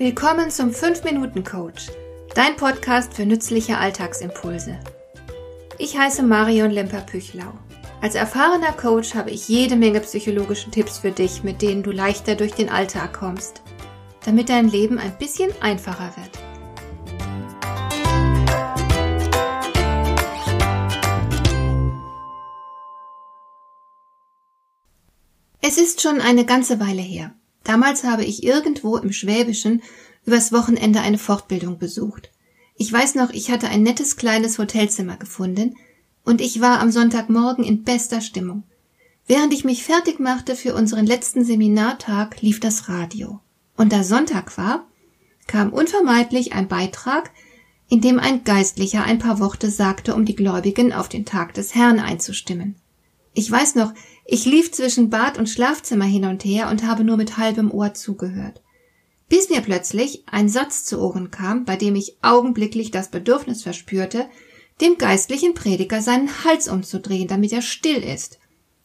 Willkommen zum 5-Minuten-Coach, dein Podcast für nützliche Alltagsimpulse. Ich heiße Marion Lemper-Püchlau. Als erfahrener Coach habe ich jede Menge psychologische Tipps für dich, mit denen du leichter durch den Alltag kommst, damit dein Leben ein bisschen einfacher wird. Es ist schon eine ganze Weile her. Damals habe ich irgendwo im Schwäbischen übers Wochenende eine Fortbildung besucht. Ich weiß noch, ich hatte ein nettes kleines Hotelzimmer gefunden und ich war am Sonntagmorgen in bester Stimmung. Während ich mich fertig machte für unseren letzten Seminartag, lief das Radio. Und da Sonntag war, kam unvermeidlich ein Beitrag, in dem ein Geistlicher ein paar Worte sagte, um die Gläubigen auf den Tag des Herrn einzustimmen. Ich weiß noch, ich lief zwischen Bad und Schlafzimmer hin und her und habe nur mit halbem Ohr zugehört. Bis mir plötzlich ein Satz zu Ohren kam, bei dem ich augenblicklich das Bedürfnis verspürte, dem geistlichen Prediger seinen Hals umzudrehen, damit er still ist.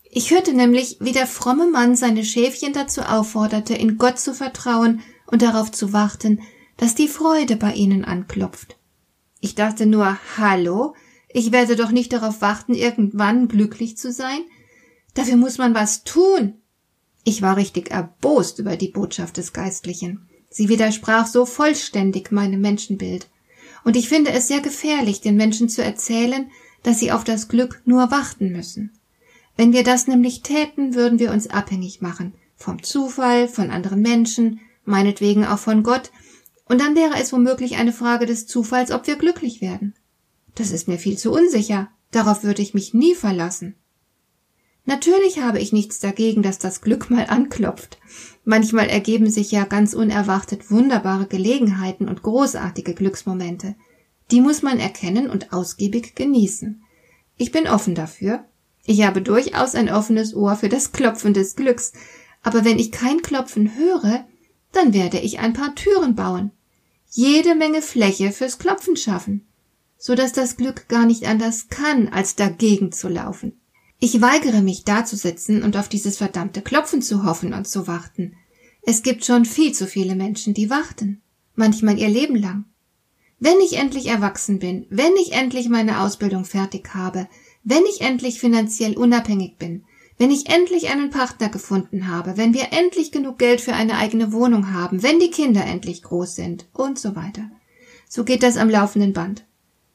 Ich hörte nämlich, wie der fromme Mann seine Schäfchen dazu aufforderte, in Gott zu vertrauen und darauf zu warten, dass die Freude bei ihnen anklopft. Ich dachte nur, hallo, ich werde doch nicht darauf warten, irgendwann glücklich zu sein. Dafür muss man was tun. Ich war richtig erbost über die Botschaft des Geistlichen. Sie widersprach so vollständig meinem Menschenbild. Und ich finde es sehr gefährlich, den Menschen zu erzählen, dass sie auf das Glück nur warten müssen. Wenn wir das nämlich täten, würden wir uns abhängig machen. Vom Zufall, von anderen Menschen, meinetwegen auch von Gott. Und dann wäre es womöglich eine Frage des Zufalls, ob wir glücklich werden. Das ist mir viel zu unsicher. Darauf würde ich mich nie verlassen. Natürlich habe ich nichts dagegen, dass das Glück mal anklopft. Manchmal ergeben sich ja ganz unerwartet wunderbare Gelegenheiten und großartige Glücksmomente. Die muss man erkennen und ausgiebig genießen. Ich bin offen dafür. Ich habe durchaus ein offenes Ohr für das Klopfen des Glücks, aber wenn ich kein Klopfen höre, dann werde ich ein paar Türen bauen, jede Menge Fläche fürs Klopfen schaffen so dass das Glück gar nicht anders kann, als dagegen zu laufen. Ich weigere mich dazusitzen und auf dieses verdammte Klopfen zu hoffen und zu warten. Es gibt schon viel zu viele Menschen, die warten, manchmal ihr Leben lang. Wenn ich endlich erwachsen bin, wenn ich endlich meine Ausbildung fertig habe, wenn ich endlich finanziell unabhängig bin, wenn ich endlich einen Partner gefunden habe, wenn wir endlich genug Geld für eine eigene Wohnung haben, wenn die Kinder endlich groß sind und so weiter. So geht das am laufenden Band.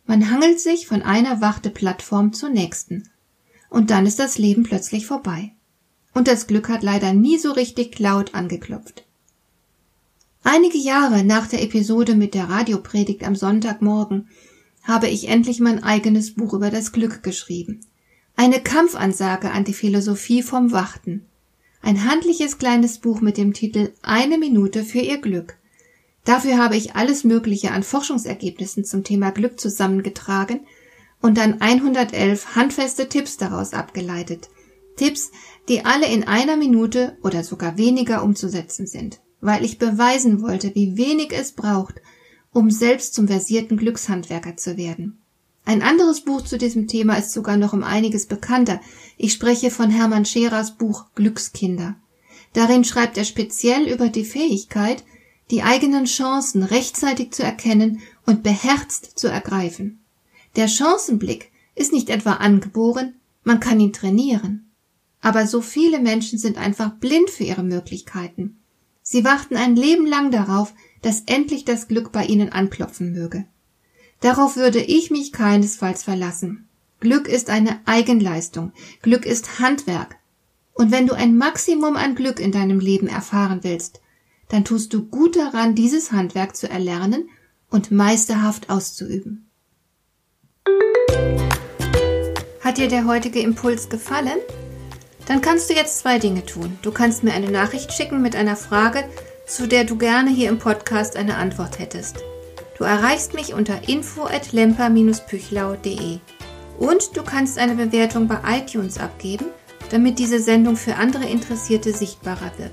Man hangelt sich von einer Warteplattform zur nächsten. Und dann ist das Leben plötzlich vorbei. Und das Glück hat leider nie so richtig laut angeklopft. Einige Jahre nach der Episode mit der Radiopredigt am Sonntagmorgen habe ich endlich mein eigenes Buch über das Glück geschrieben. Eine Kampfansage an die Philosophie vom Warten. Ein handliches kleines Buch mit dem Titel Eine Minute für Ihr Glück. Dafür habe ich alles Mögliche an Forschungsergebnissen zum Thema Glück zusammengetragen und dann 111 handfeste Tipps daraus abgeleitet. Tipps, die alle in einer Minute oder sogar weniger umzusetzen sind, weil ich beweisen wollte, wie wenig es braucht, um selbst zum versierten Glückshandwerker zu werden. Ein anderes Buch zu diesem Thema ist sogar noch um einiges bekannter. Ich spreche von Hermann Scherers Buch Glückskinder. Darin schreibt er speziell über die Fähigkeit, die eigenen Chancen rechtzeitig zu erkennen und beherzt zu ergreifen. Der Chancenblick ist nicht etwa angeboren, man kann ihn trainieren. Aber so viele Menschen sind einfach blind für ihre Möglichkeiten. Sie warten ein Leben lang darauf, dass endlich das Glück bei ihnen anklopfen möge. Darauf würde ich mich keinesfalls verlassen. Glück ist eine Eigenleistung, Glück ist Handwerk. Und wenn du ein Maximum an Glück in deinem Leben erfahren willst, dann tust du gut daran, dieses Handwerk zu erlernen und meisterhaft auszuüben. Hat dir der heutige Impuls gefallen? Dann kannst du jetzt zwei Dinge tun. Du kannst mir eine Nachricht schicken mit einer Frage, zu der du gerne hier im Podcast eine Antwort hättest. Du erreichst mich unter info@lemper-püchlau.de. Und du kannst eine Bewertung bei iTunes abgeben, damit diese Sendung für andere Interessierte sichtbarer wird.